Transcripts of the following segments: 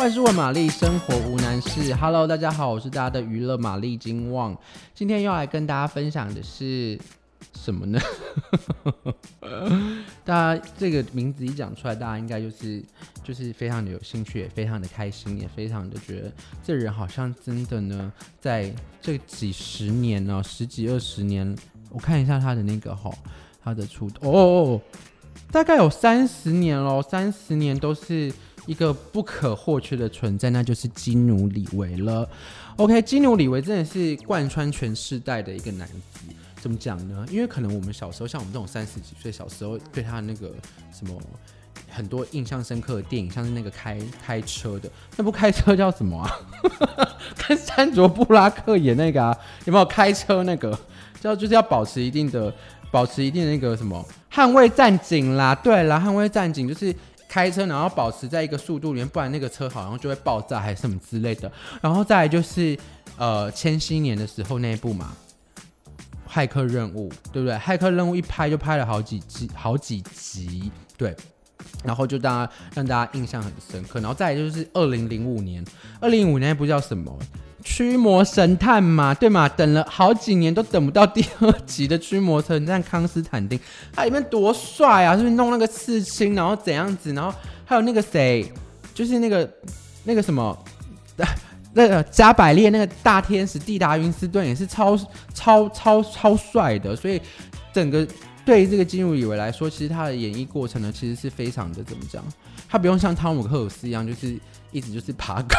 万事问玛丽，生活无难事。Hello，大家好，我是大家的娱乐玛丽金旺。今天要来跟大家分享的是什么呢？大家这个名字一讲出来，大家应该就是就是非常的有兴趣，也非常的开心，也非常的觉得这人好像真的呢，在这几十年呢、十几二十年，我看一下他的那个哈，他的出哦，大概有三十年喽，三十年都是。一个不可或缺的存在，那就是基努李维了。OK，基努李维真的是贯穿全世代的一个男子。怎么讲呢？因为可能我们小时候，像我们这种三十几岁，小时候对他那个什么很多印象深刻的电影，像是那个开开车的那部开车叫什么啊？跟山卓布拉克演那个啊？有没有开车那个叫就是要保持一定的保持一定的那个什么捍卫战警啦？对啦，捍卫战警就是。开车，然后保持在一个速度里面，不然那个车好像就会爆炸还是什么之类的。然后再来就是，呃，千禧年的时候那一部嘛，骇客任务，对不对？骇客任务一拍就拍了好几集，好几集，对。然后就大家让大家印象很深刻。然后再来就是二零零五年，二零零五年不知道什么？驱魔神探嘛，对嘛？等了好几年都等不到第二集的驱魔神探康斯坦丁，他里面多帅啊！是不是弄那个刺青，然后怎样子？然后还有那个谁，就是那个那个什么，那个加百列那个大天使蒂达云斯顿也是超超超超帅的，所以整个。对于这个基努李维来说，其实他的演绎过程呢，其实是非常的怎么讲？他不用像汤姆克鲁斯一样，就是一直就是爬高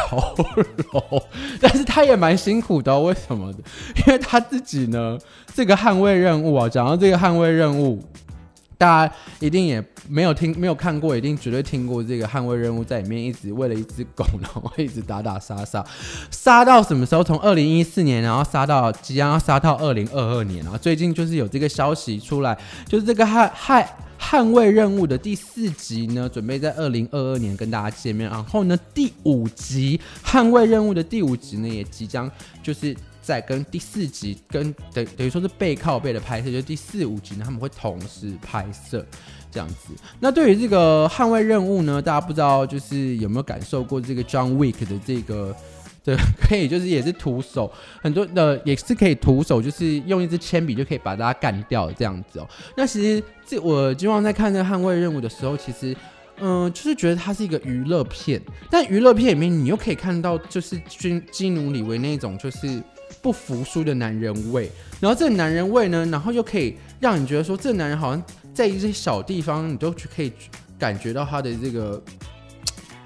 楼，但是他也蛮辛苦的。为什么？因为他自己呢，这个捍卫任务啊，讲到这个捍卫任务。大家一定也没有听、没有看过，一定绝对听过这个捍卫任务，在里面一直为了一只狗，然后一直打打杀杀，杀到什么时候？从二零一四年，然后杀到即将要杀到二零二二年然后！最近就是有这个消息出来，就是这个害害捍卫任务的第四集呢，准备在二零二二年跟大家见面。然后呢，第五集捍卫任务的第五集呢，也即将就是。在跟第四集跟等等于说是背靠背的拍摄，就是第四五集呢，他们会同时拍摄这样子。那对于这个捍卫任务呢，大家不知道就是有没有感受过这个 John Wick 的这个，对，可以就是也是徒手，很多的也是可以徒手，就是用一支铅笔就可以把大家干掉这样子哦。那其实这我今晚在看这个捍卫任务的时候，其实嗯、就是觉得它是一个娱乐片，但娱乐片里面你又可以看到就是基基努里维那种就是。不服输的男人味，然后这个男人味呢，然后又可以让你觉得说，这个男人好像在一些小地方，你都可以感觉到他的这个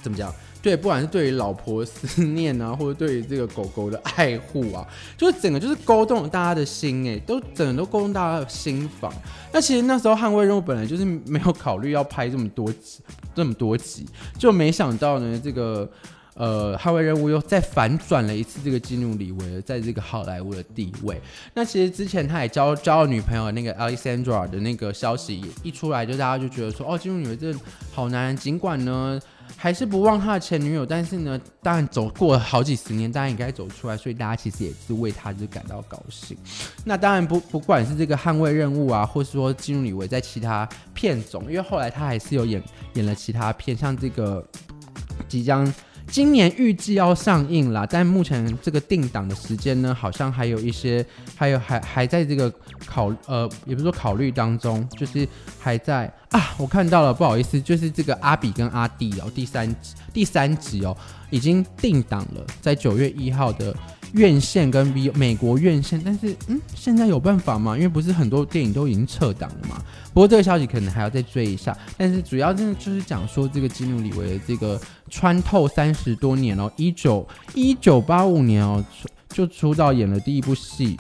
怎么讲？对，不管是对于老婆思念啊，或者对于这个狗狗的爱护啊，就是整个就是勾动了大家的心，哎，都整个都勾动大家的心房。那其实那时候捍卫任务本来就是没有考虑要拍这么多集，这么多集，就没想到呢这个。呃，捍卫任务又再反转了一次这个基努李维在这个好莱坞的地位。那其实之前他也交交了女朋友那个 Alexandra 的那个消息一出来，就大家就觉得说，哦，基努李维这好男人。尽管呢还是不忘他的前女友，但是呢，当然走过了好几十年，当然应该走出来，所以大家其实也是为他就感到高兴。那当然不不管是这个捍卫任务啊，或是说基努李维在其他片种，因为后来他还是有演演了其他片，像这个即将。今年预计要上映啦，但目前这个定档的时间呢，好像还有一些，还有还还在这个考呃，也不是说考虑当中，就是还在啊，我看到了，不好意思，就是这个阿比跟阿弟哦，第三集第三集哦，已经定档了，在九月一号的。院线跟 V 美国院线，但是嗯，现在有办法吗？因为不是很多电影都已经撤档了嘛。不过这个消息可能还要再追一下。但是主要真的就是讲说这个基努李维的这个穿透三十多年哦，一九一九八五年哦，就出道演了第一部戏。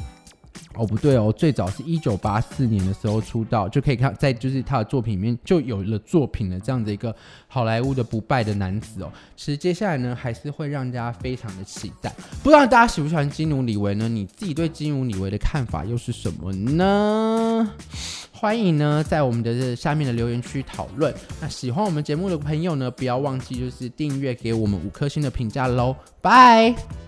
哦，不对哦，最早是一九八四年的时候出道，就可以看在就是他的作品里面就有了作品的这样的一个好莱坞的不败的男子哦。其实接下来呢，还是会让大家非常的期待。不知道大家喜不喜欢金努李维呢？你自己对金努李维的看法又是什么呢？欢迎呢在我们的这下面的留言区讨论。那喜欢我们节目的朋友呢，不要忘记就是订阅给我们五颗星的评价喽。拜。